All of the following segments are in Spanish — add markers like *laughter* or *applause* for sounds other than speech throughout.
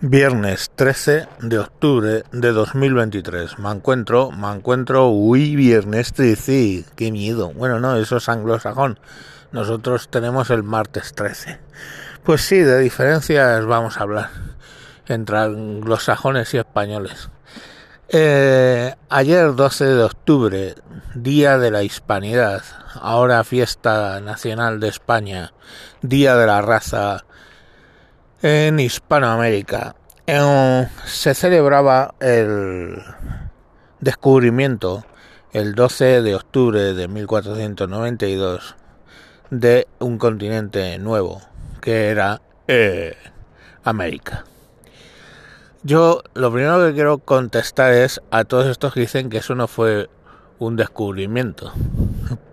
Viernes 13 de octubre de 2023. Me encuentro, me encuentro, uy, viernes 13, qué miedo. Bueno, no, eso es anglosajón. Nosotros tenemos el martes 13. Pues sí, de diferencias vamos a hablar entre anglosajones y españoles. Eh, ayer 12 de octubre, Día de la Hispanidad, ahora fiesta nacional de España, Día de la Raza en Hispanoamérica se celebraba el descubrimiento el 12 de octubre de 1492 de un continente nuevo que era eh, América. Yo lo primero que quiero contestar es a todos estos que dicen que eso no fue un descubrimiento,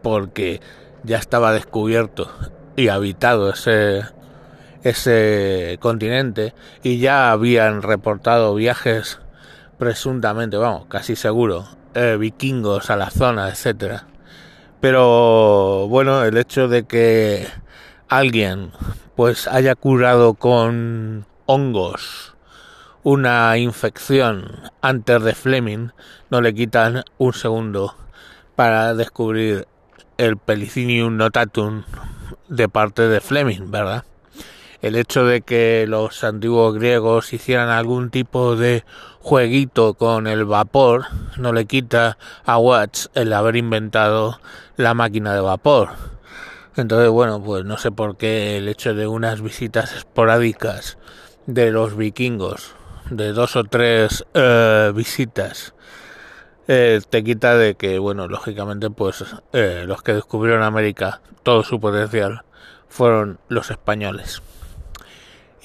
porque ya estaba descubierto y habitado ese ese continente y ya habían reportado viajes presuntamente, vamos, casi seguro, eh, vikingos a la zona, etcétera. Pero bueno, el hecho de que alguien pues haya curado con hongos una infección antes de Fleming no le quitan un segundo para descubrir el Pelicinium notatum de parte de Fleming, ¿verdad? El hecho de que los antiguos griegos hicieran algún tipo de jueguito con el vapor no le quita a Watts el haber inventado la máquina de vapor. Entonces, bueno, pues no sé por qué el hecho de unas visitas esporádicas de los vikingos, de dos o tres eh, visitas, eh, te quita de que, bueno, lógicamente, pues eh, los que descubrieron América, todo su potencial, fueron los españoles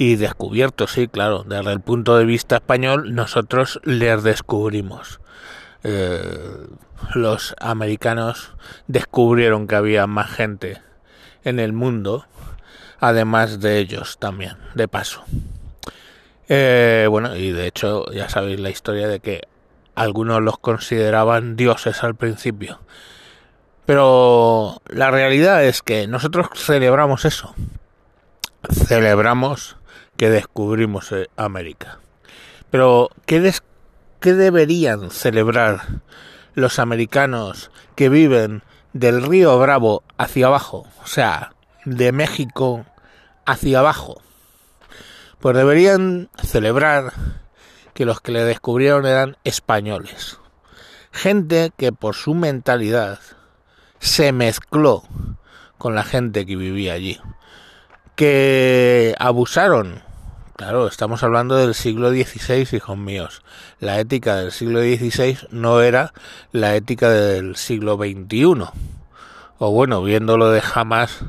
y descubiertos, sí, claro, desde el punto de vista español nosotros les descubrimos. Eh, los americanos descubrieron que había más gente en el mundo, además de ellos también, de paso. Eh, bueno, y de hecho ya sabéis la historia de que algunos los consideraban dioses al principio. Pero la realidad es que nosotros celebramos eso. Celebramos que descubrimos América. Pero, ¿qué, ¿qué deberían celebrar los americanos que viven del río Bravo hacia abajo? O sea, de México hacia abajo. Pues deberían celebrar que los que le descubrieron eran españoles. Gente que por su mentalidad se mezcló con la gente que vivía allí. Que abusaron Claro, estamos hablando del siglo XVI, hijos míos. La ética del siglo XVI no era la ética del siglo XXI. O bueno, viéndolo de jamás,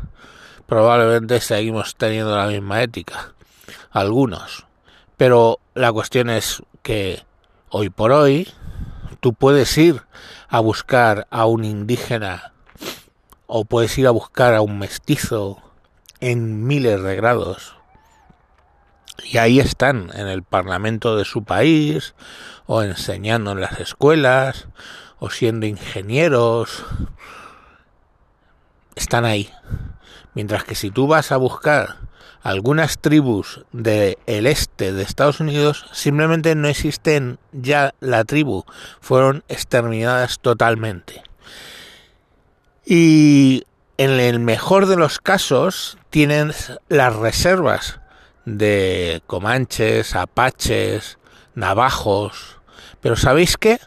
probablemente seguimos teniendo la misma ética. Algunos. Pero la cuestión es que hoy por hoy tú puedes ir a buscar a un indígena o puedes ir a buscar a un mestizo en miles de grados. Y ahí están en el parlamento de su país o enseñando en las escuelas o siendo ingenieros. Están ahí. Mientras que si tú vas a buscar algunas tribus del este de Estados Unidos simplemente no existen ya la tribu. Fueron exterminadas totalmente. Y en el mejor de los casos tienen las reservas de comanches, apaches, navajos. Pero ¿sabéis qué?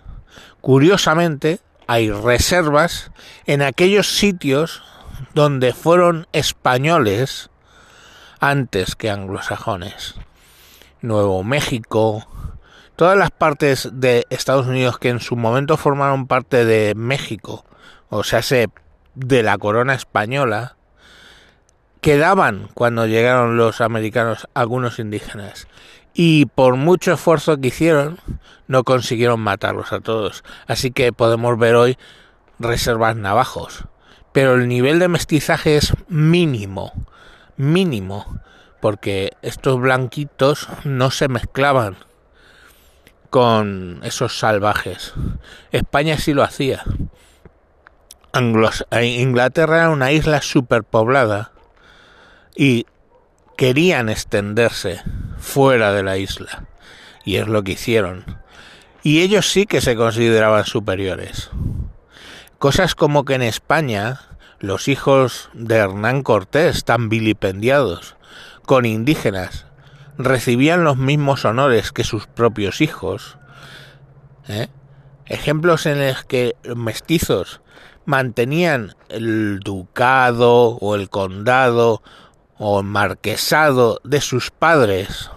Curiosamente, hay reservas en aquellos sitios donde fueron españoles antes que anglosajones. Nuevo México, todas las partes de Estados Unidos que en su momento formaron parte de México, o sea, de la corona española, quedaban cuando llegaron los americanos algunos indígenas y por mucho esfuerzo que hicieron no consiguieron matarlos a todos. Así que podemos ver hoy reservas navajos. Pero el nivel de mestizaje es mínimo, mínimo, porque estos blanquitos no se mezclaban con esos salvajes. España sí lo hacía. Inglaterra era una isla superpoblada y querían extenderse fuera de la isla. Y es lo que hicieron. Y ellos sí que se consideraban superiores. Cosas como que en España los hijos de Hernán Cortés, tan vilipendiados, con indígenas, recibían los mismos honores que sus propios hijos. ¿eh? Ejemplos en los que mestizos mantenían el ducado o el condado o marquesado de sus padres.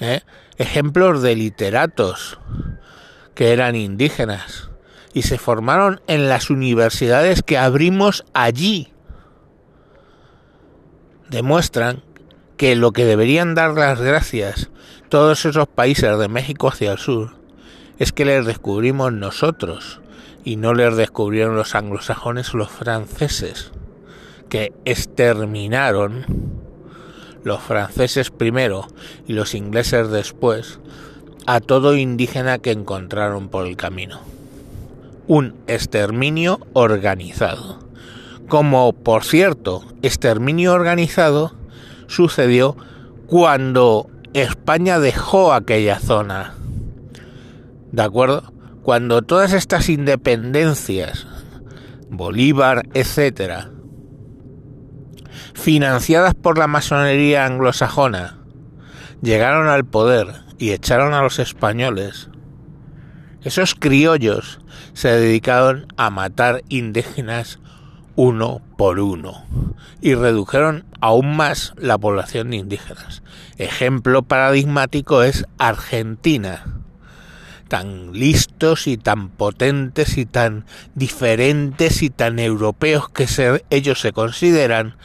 ¿eh? Ejemplos de literatos que eran indígenas y se formaron en las universidades que abrimos allí. Demuestran que lo que deberían dar las gracias todos esos países de México hacia el sur es que les descubrimos nosotros y no les descubrieron los anglosajones o los franceses, exterminaron los franceses primero y los ingleses después a todo indígena que encontraron por el camino. Un exterminio organizado. Como, por cierto, exterminio organizado sucedió cuando España dejó aquella zona. ¿De acuerdo? cuando todas estas independencias, Bolívar, etcétera, financiadas por la masonería anglosajona, llegaron al poder y echaron a los españoles, esos criollos se dedicaron a matar indígenas uno por uno y redujeron aún más la población de indígenas. Ejemplo paradigmático es Argentina. Tan listos y tan potentes y tan diferentes y tan europeos que ellos se consideran,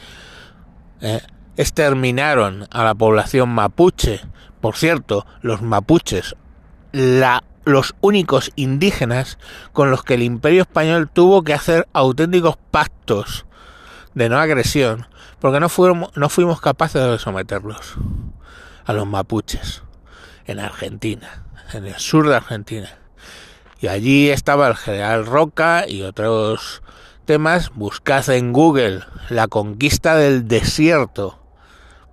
eh, exterminaron a la población mapuche. Por cierto, los mapuches, la, los únicos indígenas con los que el imperio español tuvo que hacer auténticos pactos de no agresión, porque no fuimos, no fuimos capaces de someterlos a los mapuches en Argentina en el sur de Argentina. Y allí estaba el general Roca y otros temas. Buscad en Google la conquista del desierto.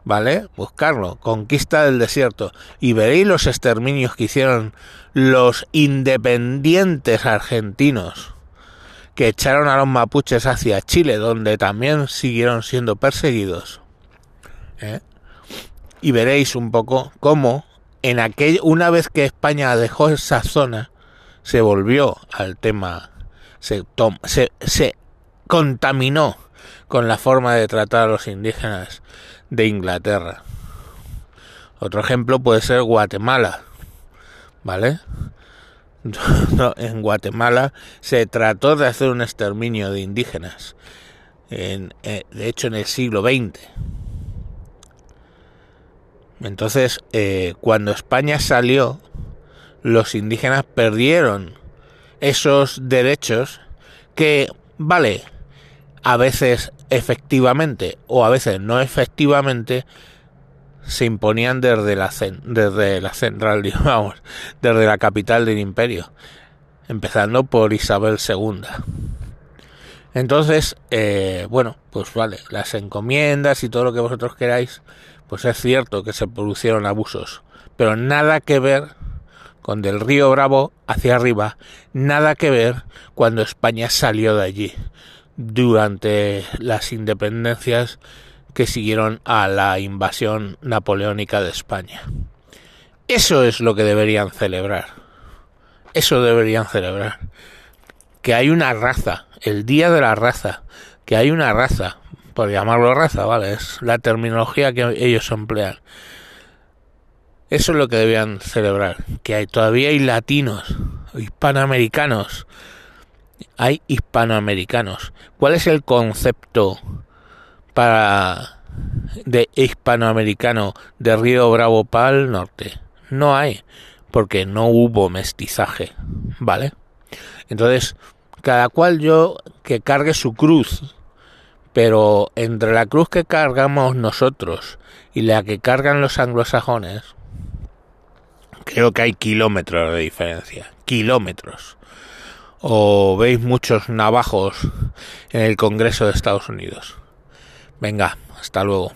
¿Vale? Buscarlo, conquista del desierto. Y veréis los exterminios que hicieron los independientes argentinos que echaron a los mapuches hacia Chile, donde también siguieron siendo perseguidos. ¿eh? Y veréis un poco cómo en aquel, una vez que España dejó esa zona, se volvió al tema, se, se, se contaminó con la forma de tratar a los indígenas de Inglaterra. Otro ejemplo puede ser Guatemala, ¿vale? *laughs* en Guatemala se trató de hacer un exterminio de indígenas, en, eh, de hecho en el siglo XX. Entonces, eh, cuando España salió, los indígenas perdieron esos derechos que, vale, a veces efectivamente o a veces no efectivamente se imponían desde la, desde la central, *laughs* digamos, desde la capital del imperio, empezando por Isabel II. Entonces, eh, bueno, pues vale, las encomiendas y todo lo que vosotros queráis, pues es cierto que se produjeron abusos, pero nada que ver con del río Bravo hacia arriba, nada que ver cuando España salió de allí durante las independencias que siguieron a la invasión napoleónica de España. Eso es lo que deberían celebrar. Eso deberían celebrar. Que hay una raza, el día de la raza, que hay una raza, por llamarlo raza, ¿vale? Es la terminología que ellos emplean. Eso es lo que debían celebrar, que hay, todavía hay latinos, hispanoamericanos, hay hispanoamericanos. ¿Cuál es el concepto para de hispanoamericano de Río Bravo para el norte? No hay, porque no hubo mestizaje, ¿vale? Entonces, cada cual yo que cargue su cruz pero entre la cruz que cargamos nosotros y la que cargan los anglosajones, creo que hay kilómetros de diferencia. Kilómetros. O veis muchos navajos en el Congreso de Estados Unidos. Venga, hasta luego.